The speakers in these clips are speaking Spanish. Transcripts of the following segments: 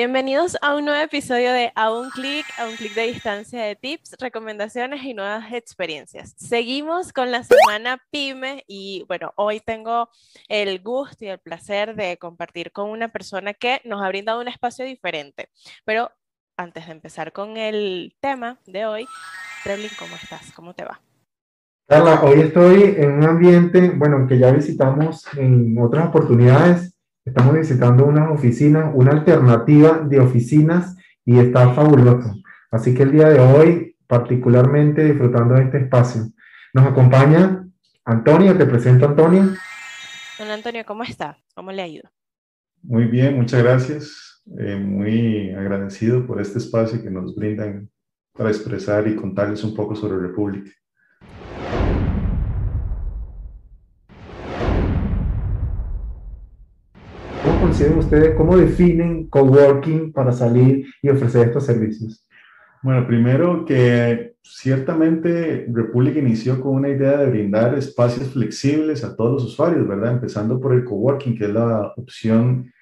Bienvenidos a un nuevo episodio de A un clic, a un clic de distancia de tips, recomendaciones y nuevas experiencias. Seguimos con la semana PyME y bueno, hoy tengo el gusto y el placer de compartir con una persona que nos ha brindado un espacio diferente. Pero antes de empezar con el tema de hoy, Trelin, ¿cómo estás? ¿Cómo te va? Carla, hoy estoy en un ambiente, bueno, que ya visitamos en otras oportunidades Estamos visitando unas oficinas, una alternativa de oficinas y está fabuloso. Así que el día de hoy, particularmente disfrutando de este espacio. Nos acompaña Antonio, te presento Antonio. Don Antonio, ¿cómo está? ¿Cómo le ha ido? Muy bien, muchas gracias. Eh, muy agradecido por este espacio que nos brindan para expresar y contarles un poco sobre República. Consideran ustedes, cómo definen coworking para salir y ofrecer estos servicios? Bueno, primero que ciertamente República inició con una idea de brindar espacios flexibles a todos los usuarios, ¿verdad? Empezando por el coworking, que es la opción,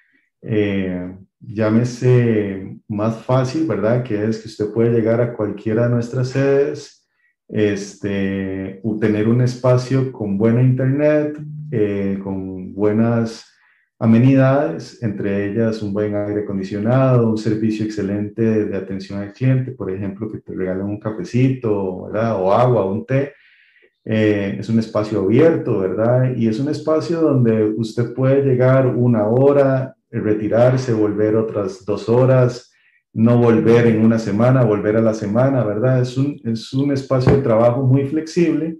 eh, llámese más fácil, ¿verdad? Que es que usted puede llegar a cualquiera de nuestras sedes, este, tener un espacio con buena internet, eh, con buenas amenidades, entre ellas un buen aire acondicionado, un servicio excelente de atención al cliente, por ejemplo, que te regalen un cafecito, ¿verdad? O agua, un té. Eh, es un espacio abierto, ¿verdad? Y es un espacio donde usted puede llegar una hora, retirarse, volver otras dos horas, no volver en una semana, volver a la semana, ¿verdad? Es un, es un espacio de trabajo muy flexible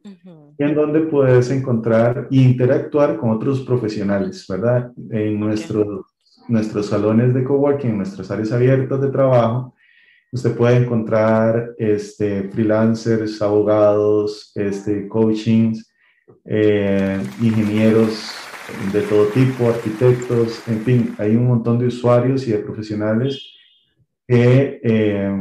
en donde puedes encontrar e interactuar con otros profesionales, ¿verdad? En nuestros, nuestros salones de coworking, en nuestras áreas abiertas de trabajo, usted puede encontrar este, freelancers, abogados, este, coachings, eh, ingenieros de todo tipo, arquitectos, en fin, hay un montón de usuarios y de profesionales que eh,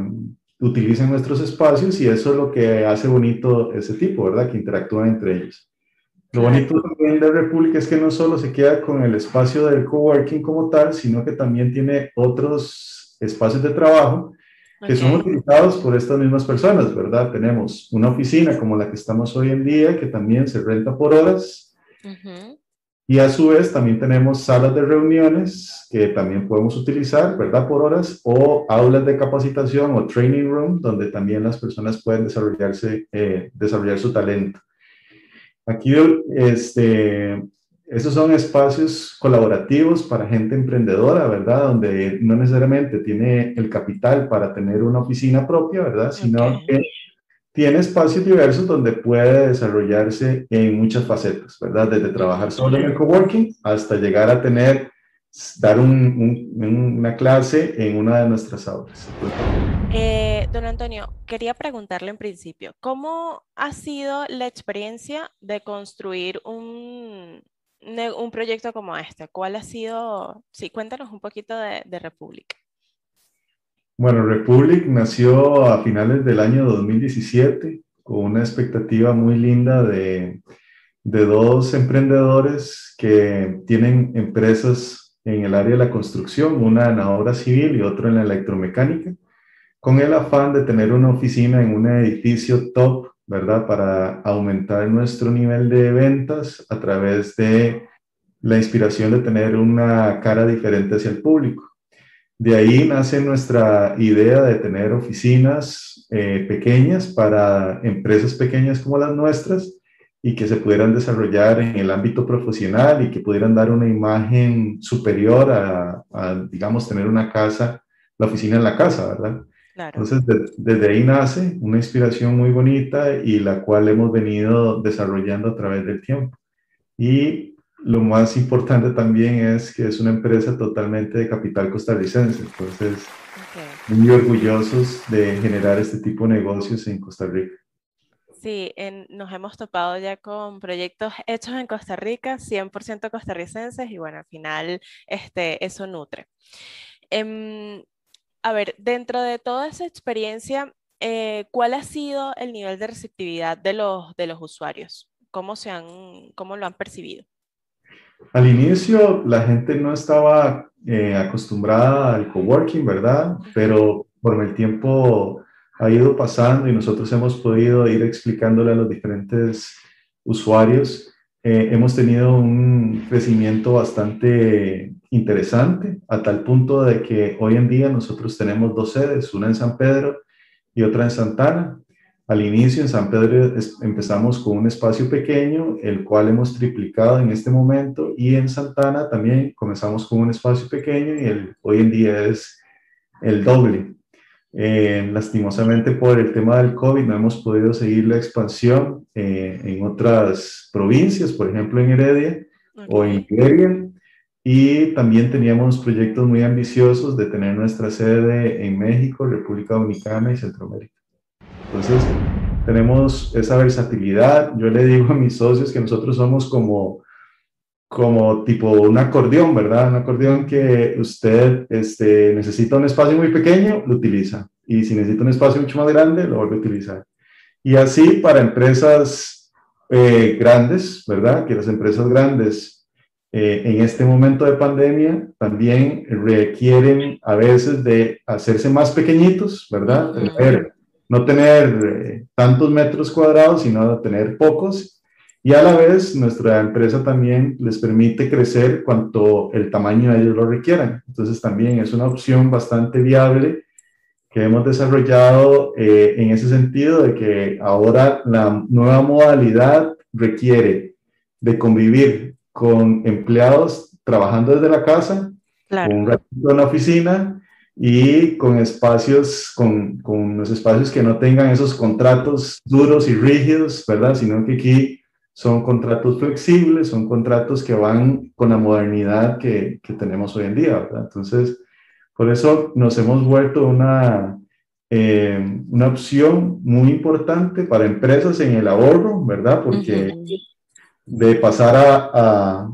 utilizan nuestros espacios y eso es lo que hace bonito ese tipo, ¿verdad? Que interactúan entre ellos. Lo bonito también de República es que no solo se queda con el espacio del coworking como tal, sino que también tiene otros espacios de trabajo que son utilizados por estas mismas personas, ¿verdad? Tenemos una oficina como la que estamos hoy en día, que también se renta por horas. Y a su vez también tenemos salas de reuniones que también podemos utilizar, ¿verdad? Por horas, o aulas de capacitación o training room, donde también las personas pueden desarrollarse, eh, desarrollar su talento. Aquí, este, esos son espacios colaborativos para gente emprendedora, ¿verdad? Donde no necesariamente tiene el capital para tener una oficina propia, ¿verdad? Sino que tiene espacios diversos donde puede desarrollarse en muchas facetas, ¿verdad? Desde trabajar solo en el coworking hasta llegar a tener, dar una clase en una de nuestras aulas. Eh, don Antonio, quería preguntarle en principio, ¿cómo ha sido la experiencia de construir un, un proyecto como este? ¿Cuál ha sido? Sí, cuéntanos un poquito de, de República. Bueno, Republic nació a finales del año 2017 con una expectativa muy linda de, dos emprendedores que tienen empresas en el área de la construcción, una en la obra civil y otra en la electromecánica, con el afán de tener una oficina en un edificio top, ¿verdad? Para aumentar nuestro nivel de ventas a través de la inspiración de tener una cara diferente hacia el público. De ahí nace nuestra idea de tener oficinas eh, pequeñas para empresas pequeñas como las nuestras y que se pudieran desarrollar en el ámbito profesional y que pudieran dar una imagen superior a, digamos, tener una casa, la oficina en la casa, ¿verdad? Entonces, desde ahí nace una inspiración muy bonita y la cual hemos venido desarrollando a través del tiempo. Y lo más importante también es que es una empresa totalmente de capital costarricense, entonces muy orgullosos de generar este tipo de negocios en Costa Rica. Sí, nos hemos topado ya con proyectos hechos en Costa Rica, 100% costarricenses, y bueno, al final este, eso nutre. Em, a ver, dentro de toda esa experiencia, eh, ¿cuál ha sido el nivel de receptividad de los, de los usuarios? ¿Cómo, se han, ¿Cómo lo han percibido? Al inicio la gente no estaba eh, acostumbrada al coworking, ¿verdad? Pero por el tiempo ha ido pasando y nosotros hemos podido ir explicándole a los diferentes usuarios, eh, hemos tenido un crecimiento bastante interesante, a tal punto de que hoy en día nosotros tenemos dos sedes, una en San Pedro y otra en Santana. Al inicio en San Pedro empezamos con un espacio pequeño, el cual hemos triplicado en este momento, y en Santana también comenzamos con un espacio pequeño y el, hoy en día es el doble. Eh, lastimosamente por el tema del COVID no hemos podido seguir la expansión eh, en otras provincias, por ejemplo en Heredia o en Iberia, y también teníamos proyectos muy ambiciosos de tener nuestra sede en México, República Dominicana y Centroamérica. Entonces, tenemos esa versatilidad. Yo le digo a mis socios que nosotros somos como, como tipo un acordeón, ¿verdad? Un acordeón que usted este, necesita un espacio muy pequeño, lo utiliza. Y si necesita un espacio mucho más grande, lo vuelve a utilizar. Y así para empresas eh, grandes, ¿verdad? Que las empresas grandes eh, en este momento de pandemia también requieren a veces de hacerse más pequeñitos, ¿verdad? No tener eh, tantos metros cuadrados, sino tener pocos. Y a la vez, nuestra empresa también les permite crecer cuanto el tamaño de ellos lo requieran. Entonces, también es una opción bastante viable que hemos desarrollado eh, en ese sentido de que ahora la nueva modalidad requiere de convivir con empleados trabajando desde la casa, con un ratito en la oficina y con espacios, con, con unos espacios que no tengan esos contratos duros y rígidos, ¿verdad? Sino que aquí son contratos flexibles, son contratos que van con la modernidad que, que tenemos hoy en día, ¿verdad? Entonces, por eso nos hemos vuelto una, eh, una opción muy importante para empresas en el ahorro, ¿verdad? Porque de pasar a, a,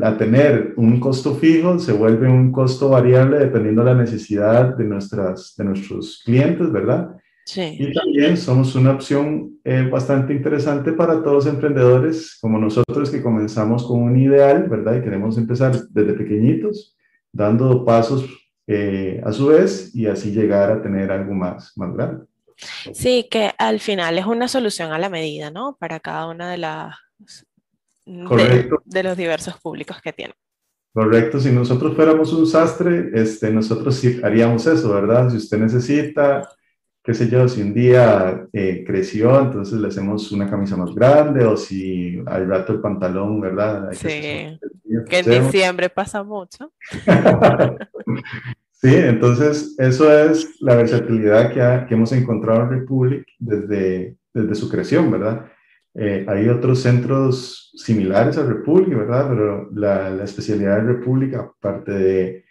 a tener un costo fijo se vuelve un costo variable dependiendo de la necesidad de, nuestras, de nuestros clientes, ¿verdad? Sí. Y también somos una opción eh, bastante interesante para todos los emprendedores como nosotros que comenzamos con un ideal, ¿verdad? Y queremos empezar desde pequeñitos, dando pasos eh, a su vez y así llegar a tener algo más, más grande. Sí, que al final es una solución a la medida, ¿no? Para cada una de las de, los diversos públicos que tiene. Correcto, si nosotros fuéramos un sastre, este, nosotros sí haríamos eso, ¿verdad? Si usted necesita, qué sé yo, si un día eh, creció, entonces le hacemos una camisa más grande, o si al rato el pantalón, ¿verdad? sí, que, que en diciembre pasa mucho. sí, entonces eso es la versatilidad que, que hemos encontrado en Republic desde, desde su creación, ¿verdad? Eh, hay otros centros similares a República, ¿verdad? Pero la, la especialidad de República, aparte de,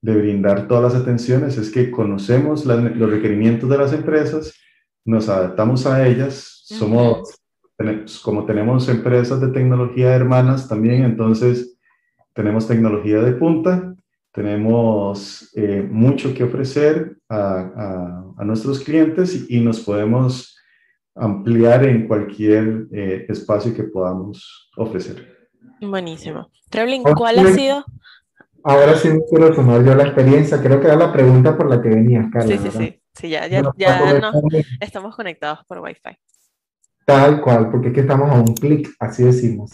de, brindar todas las atenciones, es que conocemos los requerimientos de las empresas, nos adaptamos a ellas, somos, como tenemos empresas de tecnología hermanas también, entonces tenemos tecnología de punta, tenemos eh, mucho que ofrecer a, a, a nuestros clientes y, y nos podemos ampliar en cualquier eh, espacio que podamos ofrecer. Buenísimo. Treblin, ¿cuál ha sido? Ahora sí quiero tomar yo la experiencia. Creo que era la pregunta por la que venías, Carlos. Sí, sí, sí. Sí, ya, ya, ya no, estamos conectados por Wi-Fi. Tal cual, porque es que estamos a un clic, así decimos.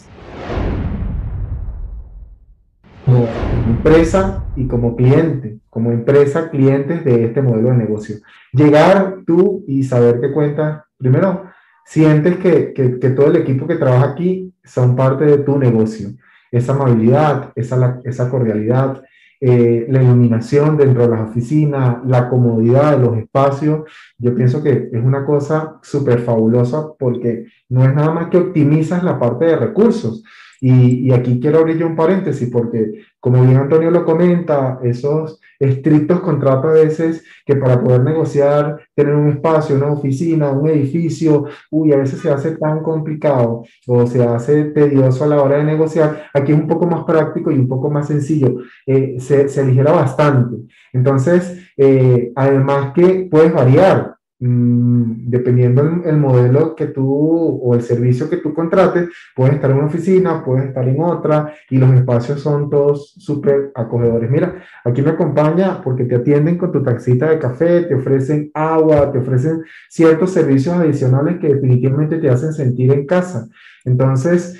Como empresa y como cliente, como empresa, clientes de este modelo de negocio. Llegar tú y saber qué cuenta primero, sientes que, que, todo el equipo que trabaja aquí son parte de tu negocio. Esa amabilidad, esa, esa cordialidad, eh, la iluminación dentro de las oficinas, la comodidad de los espacios, yo pienso que es una cosa súper fabulosa porque no es nada más que optimizas la parte de recursos, y, aquí quiero abrir un paréntesis porque, como bien Antonio lo comenta, esos estrictos contratos a veces que para poder negociar, tener un espacio, una oficina, un edificio, uy, a veces se hace tan complicado o se hace tedioso a la hora de negociar. Aquí es un poco más práctico y un poco más sencillo. Eh, se, se, aligera bastante. Entonces, eh, además que puedes variar mm, dependiendo el, el, modelo que tú o el servicio que tú contrates, puedes estar en una oficina, puedes estar en otra y los espacios son todos súper acogedores. Mira, aquí me acompaña porque te atienden con tu taxita de café, te ofrecen agua, te ofrecen ciertos servicios adicionales que definitivamente te hacen sentir en casa. Entonces,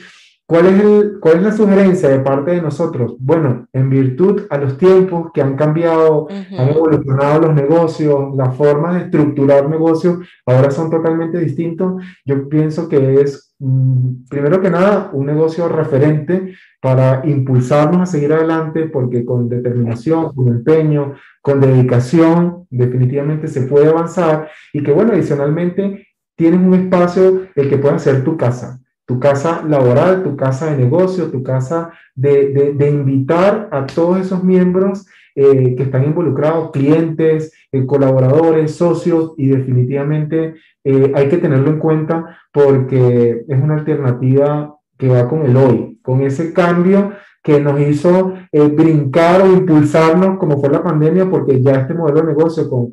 ¿Cuál es, el, ¿Cuál es la sugerencia de parte de nosotros? Bueno, en virtud a los tiempos que han cambiado, han evolucionado los negocios, las formas de estructurar negocios ahora son totalmente distintos. Yo pienso que es, mm, primero que nada, un negocio referente para impulsarnos a seguir adelante, porque con determinación, con empeño, con dedicación, definitivamente se puede avanzar y que, bueno, adicionalmente, tienes un espacio el que pueda ser tu casa tu casa laboral, tu casa de negocio, tu casa de, de, invitar a todos esos miembros eh, que están involucrados, clientes, eh, colaboradores, socios, y definitivamente eh, hay que tenerlo en cuenta porque es una alternativa que va con el hoy, con ese cambio que nos hizo eh, brincar o impulsarnos como fue la pandemia, porque ya este modelo de negocio, con,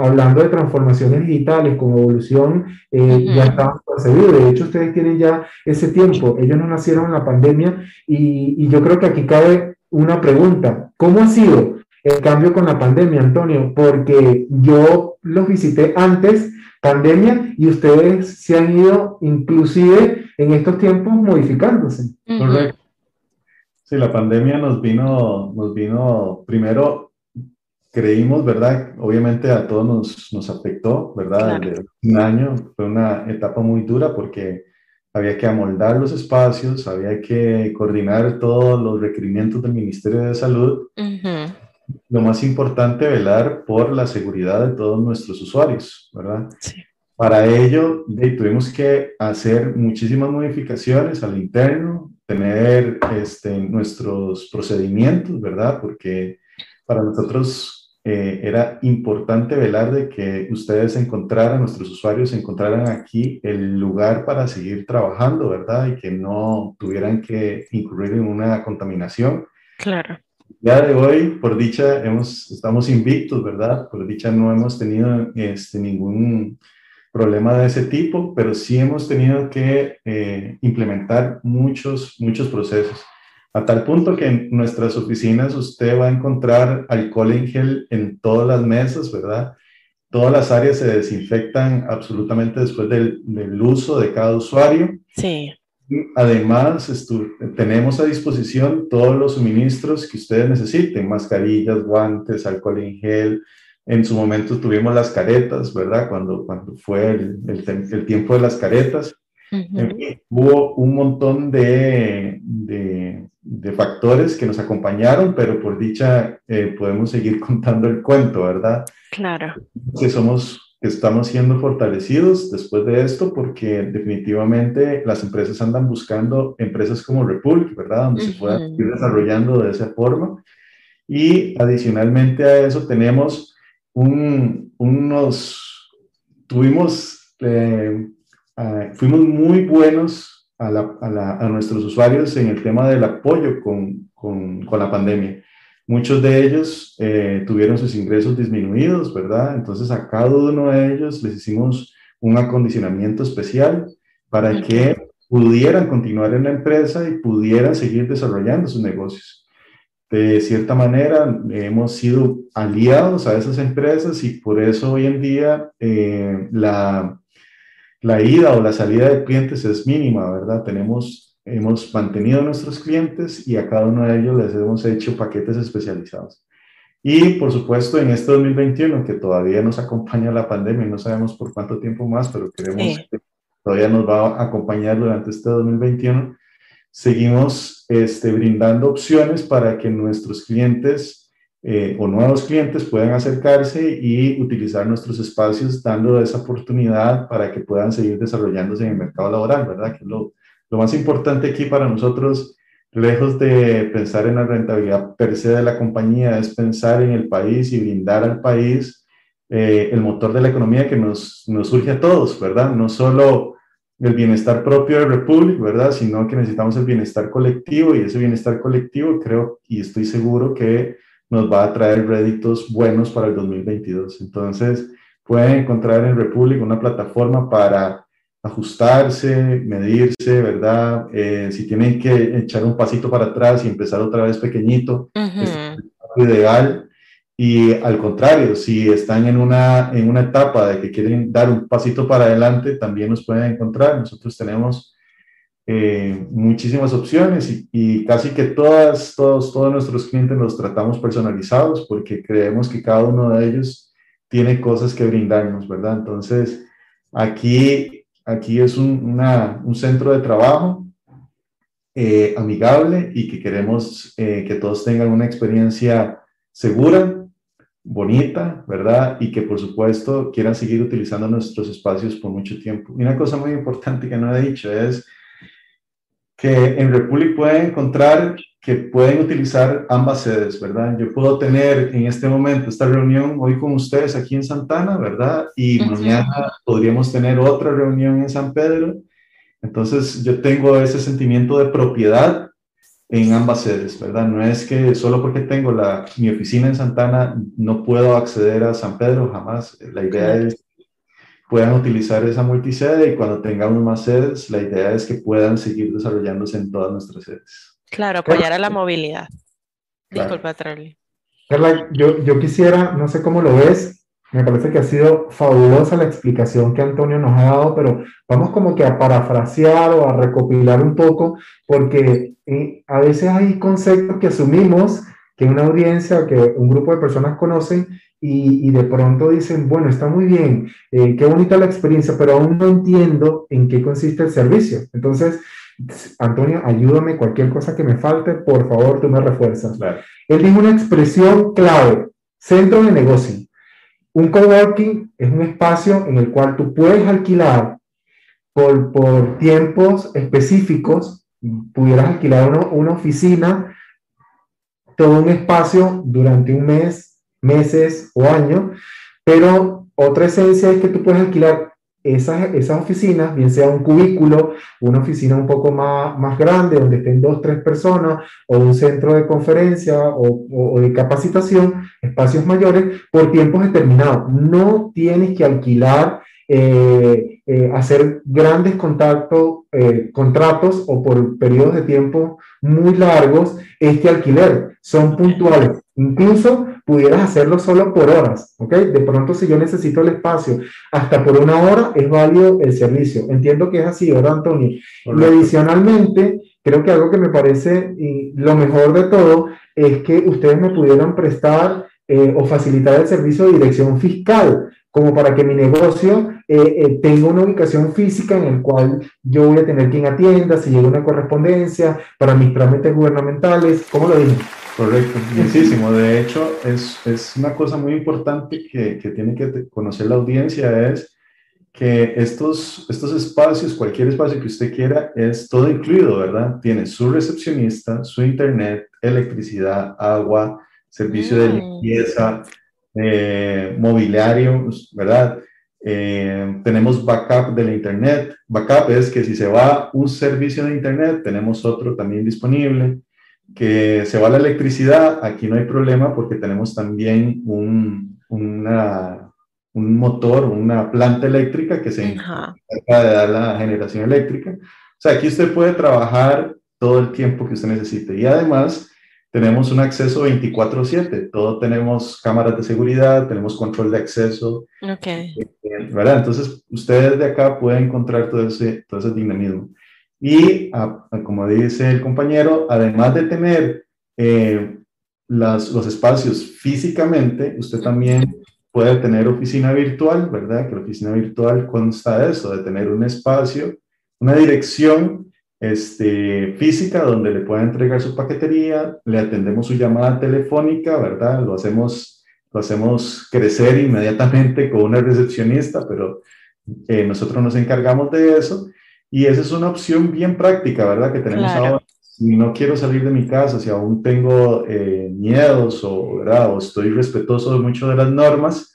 hablando de transformaciones digitales, con evolución, eh, ya estaba concebido. De hecho, ustedes tienen ya ese tiempo. Ellos no nacieron en la pandemia y, y yo creo que aquí cabe una pregunta. ¿Cómo ha sido el cambio con la pandemia, Antonio? Porque yo los visité antes pandemia y ustedes se han ido inclusive en estos tiempos modificándose. Correcto. Sí, la pandemia nos vino, nos vino, primero creímos, ¿verdad? Obviamente a todos nos, nos afectó, ¿verdad? un año fue una etapa muy dura porque había que amoldar los espacios, había que coordinar todos los requerimientos del Ministerio de Salud. Lo más importante, velar por la seguridad de todos nuestros usuarios, ¿verdad? Sí. Para ello, tuvimos que hacer muchísimas modificaciones al interno, tener este, nuestros procedimientos, ¿verdad? Porque para nosotros eh, era importante velar de que ustedes encontraran, nuestros usuarios encontraran aquí el lugar para seguir trabajando, ¿verdad? Y que no tuvieran que incurrir en una contaminación. Claro. Ya de hoy, por dicha, hemos, estamos invictos, ¿verdad? Por dicha no hemos tenido este, ningún problema de ese tipo, pero sí hemos tenido que eh, implementar muchos, muchos procesos. A tal punto que en nuestras oficinas usted va a encontrar alcohol en gel en todas las mesas, ¿verdad? Todas las áreas se desinfectan absolutamente después del, del uso de cada usuario. Sí. Además, tenemos a disposición todos los suministros que ustedes necesiten, mascarillas, guantes, alcohol en gel, en su momento tuvimos las caretas, ¿verdad? Cuando, cuando fue el, el, tiempo de las caretas. hubo un montón de, de, de, factores que nos acompañaron, pero por dicha eh, podemos seguir contando el cuento, ¿verdad? Claro. Que somos, que estamos siendo fortalecidos después de esto porque definitivamente las empresas andan buscando empresas como Republic, ¿verdad? Donde se puedan ir desarrollando de esa forma. Y adicionalmente a eso tenemos un, unos, tuvimos, eh, fuimos muy buenos a, la, a, a, nuestros usuarios en el tema del apoyo con, con, con la pandemia. Muchos de ellos eh, tuvieron sus ingresos disminuidos, ¿verdad? Entonces a cada uno de ellos les hicimos un acondicionamiento especial para que pudieran continuar en la empresa y pudieran seguir desarrollando sus negocios de cierta manera hemos sido aliados a esas empresas y por eso hoy en día eh, la, la ida o la salida de clientes es mínima, ¿verdad? Tenemos, hemos mantenido a nuestros clientes y a cada uno de ellos les hemos hecho paquetes especializados. Y por supuesto, en este 2021, que todavía nos acompaña la pandemia, no sabemos por cuánto tiempo más, pero queremos que todavía nos va a acompañar durante este 2021, seguimos este, brindando opciones para que nuestros clientes eh, o nuevos clientes puedan acercarse y utilizar nuestros espacios, dando esa oportunidad para que puedan seguir desarrollándose en el mercado laboral, ¿verdad? Que lo, lo más importante aquí para nosotros, lejos de pensar en la rentabilidad per se de la compañía, es pensar en el país y brindar al país eh, el motor de la economía que nos surge a todos, ¿verdad? No solo el bienestar propio de Republic, ¿verdad? Sino que necesitamos el bienestar colectivo y ese bienestar colectivo creo y estoy seguro que nos va a traer réditos buenos para el 2022. Entonces, pueden encontrar en Republic una plataforma para ajustarse, medirse, ¿verdad? Eh, si tienen que echar un pasito para atrás y empezar otra vez pequeñito, es ideal. Y al contrario, si están en una, en una etapa de que quieren dar un pasito para adelante, también nos pueden encontrar. Nosotros tenemos eh, muchísimas opciones y, casi que todas, todos, todos nuestros clientes los tratamos personalizados porque creemos que cada uno de ellos tiene cosas que brindarnos, ¿verdad? Entonces, aquí Aquí es un, un centro de trabajo eh, amigable y que queremos eh, que todos tengan una experiencia segura, bonita, ¿verdad? Y que por supuesto quieran seguir utilizando nuestros espacios por mucho tiempo. Y una cosa muy importante que no he dicho es que en Republic pueden encontrar que pueden utilizar ambas sedes, ¿verdad? Yo puedo tener en este momento esta reunión hoy con ustedes aquí en Santana, ¿verdad? Y mañana podríamos tener otra reunión en San Pedro. Entonces yo tengo ese sentimiento de propiedad en ambas sedes, ¿verdad? No es que solo porque tengo la, mi oficina en Santana no puedo acceder a San Pedro, jamás. La idea es que puedan utilizar esa multisede y cuando tengamos más sedes, la idea es que puedan seguir desarrollándose en todas nuestras sedes. Claro, apoyar a la movilidad. Disculpa, Charlie. Carla, yo, yo quisiera, no sé cómo lo ves, me parece que ha sido fabulosa la explicación que Antonio nos ha dado, pero vamos como que a parafrasear o a recopilar un poco, porque eh, a veces hay conceptos que asumimos que una audiencia, que un grupo de personas conocen y, y de pronto dicen, bueno, está muy bien, eh, qué bonita la experiencia, pero aún no entiendo en qué consiste el servicio. Entonces, Antonio, ayúdame, cualquier cosa que me falte, por favor, tú me refuerzas. Él dijo una expresión clave, centro de negocio. Un coworking es un espacio en el cual tú puedes alquilar por, por tiempos específicos, pudieras alquilar una oficina, todo un espacio durante un mes, meses o años, pero otra esencia es que tú puedes alquilar esas, esas oficinas, bien sea un cubículo, una oficina un poco más, más grande, donde estén dos, tres personas, o un centro de conferencia o, de capacitación, espacios mayores, por tiempos determinados. No tienes que alquilar, eh, eh, hacer grandes contactos, eh, contratos o por periodos de tiempo muy largos este alquiler. Son puntuales. Incluso pudieras hacerlo solo por horas, ¿ok? De pronto si yo necesito el espacio hasta por una hora, es válido el servicio. Entiendo que es así, ¿verdad, Antonio? Y adicionalmente, creo que algo que me parece y lo mejor de todo es que ustedes me pudieran prestar eh, o facilitar el servicio de dirección fiscal, como para que mi negocio eh, eh, tenga una ubicación física en el cual yo voy a tener quien atienda, si llega una correspondencia, para mis trámites gubernamentales, ¿cómo lo dije? Correcto, muchísimo. De hecho, es, es, una cosa muy importante que, que, tiene que conocer la audiencia, es que estos, estos espacios, cualquier espacio que usted quiera, es todo incluido, ¿verdad? Tiene su recepcionista, su internet, electricidad, agua, servicio de mm. limpieza, eh, mobiliario, ¿verdad? Eh, tenemos backup de la internet. Backup es que si se va un servicio de internet, tenemos otro también disponible que se va la electricidad, aquí no hay problema porque tenemos también un, una, un motor, una planta eléctrica que se encarga de dar la generación eléctrica. O sea, aquí usted puede trabajar todo el tiempo que usted necesite. Y además, tenemos un acceso 24/7. Todo tenemos cámaras de seguridad, tenemos control de acceso. Okay. ¿Verdad? Entonces, ustedes de acá pueden encontrar todo ese, todo ese dinamismo. Y como dice el compañero, además de tener eh, las, los espacios físicamente, usted también puede tener oficina virtual, ¿verdad? Que la oficina virtual consta de eso, de tener un espacio, una dirección este, física donde le pueda entregar su paquetería, le atendemos su llamada telefónica, ¿verdad? Lo hacemos, lo hacemos crecer inmediatamente con una recepcionista, pero eh, nosotros nos encargamos de eso y esa es una opción bien práctica, ¿verdad? Que tenemos ahora. Si no quiero salir de mi casa, si aún tengo eh, miedos o, ¿verdad? o estoy respetuoso de mucho de las normas,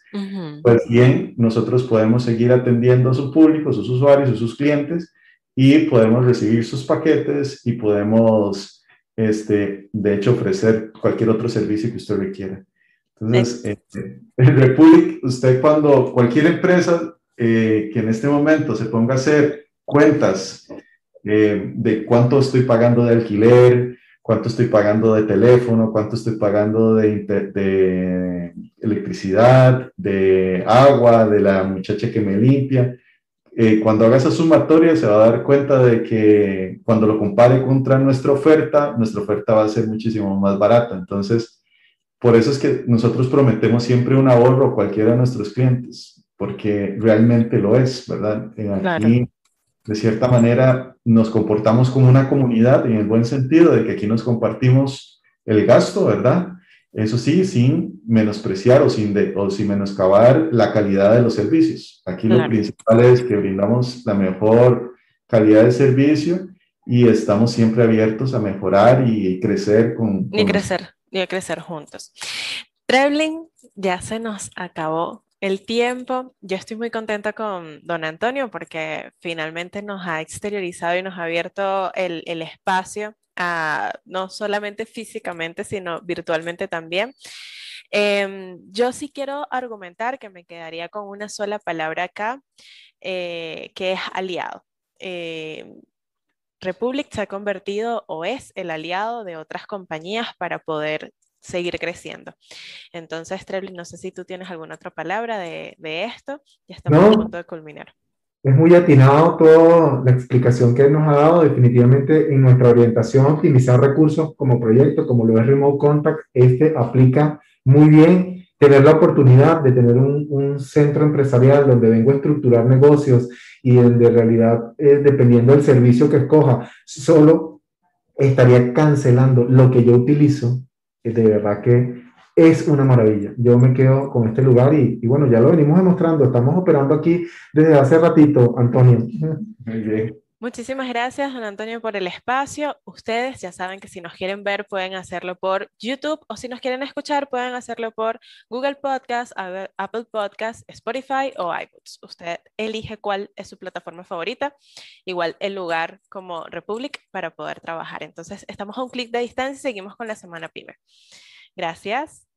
pues bien, nosotros podemos seguir atendiendo a su público, a sus usuarios, a sus clientes y podemos recibir sus paquetes y podemos, este, de hecho, ofrecer cualquier otro servicio que usted requiera. Entonces, eh, en Republic, usted cuando cualquier empresa eh, que en este momento se ponga a hacer cuentas eh, de cuánto estoy pagando de alquiler, cuánto estoy pagando de teléfono, cuánto estoy pagando de, de, electricidad, de agua, de la muchacha que me limpia. Eh, cuando haga esa sumatoria se va a dar cuenta de que cuando lo compare contra nuestra oferta, nuestra oferta va a ser muchísimo más barata. Entonces, por eso es que nosotros prometemos siempre un ahorro a cualquiera de nuestros clientes, porque realmente lo es, ¿verdad? Eh, aquí, de cierta manera, nos comportamos como una comunidad en el buen sentido de que aquí nos compartimos el gasto, ¿verdad? Eso sí, sin menospreciar o sin, de, o sin menoscabar la calidad de los servicios. Aquí lo principal es que brindamos la mejor calidad de servicio y estamos siempre abiertos a mejorar y crecer con... con... Y crecer y crecer juntos. Traveling, ya se nos acabó el tiempo. Yo estoy muy contenta con don Antonio porque finalmente nos ha exteriorizado y nos ha abierto el, el espacio, no solamente físicamente, sino virtualmente también. Eh, yo sí quiero argumentar que me quedaría con una sola palabra acá, eh, que es aliado. Eh, Republic se ha convertido o es el aliado de otras compañías para poder seguir creciendo. Entonces, Trebly, no sé si tú tienes alguna otra palabra de, de esto. Ya estamos a punto de culminar. Es muy atinado toda la explicación que nos ha dado. Definitivamente en nuestra orientación optimizar recursos como proyecto, como lo es Remote Contact, este aplica muy bien. Tener la oportunidad de tener un, un centro empresarial donde vengo a estructurar negocios y de realidad, eh, dependiendo del servicio que escoja, solo estaría cancelando lo que yo utilizo, de verdad que es una maravilla. Yo me quedo con este lugar y, y, bueno, ya lo venimos demostrando. Estamos operando aquí desde hace ratito, Antonio. Muy bien. Muchísimas gracias, don Antonio, por el espacio. Ustedes ya saben que si nos quieren ver pueden hacerlo por YouTube o si nos quieren escuchar pueden hacerlo por Google Podcast, Apple Podcast, Spotify o iBooks. Usted elige cuál es su plataforma favorita. Igual el lugar como Republic para poder trabajar. Entonces estamos a un clic de distancia y seguimos con la semana PYME. Gracias.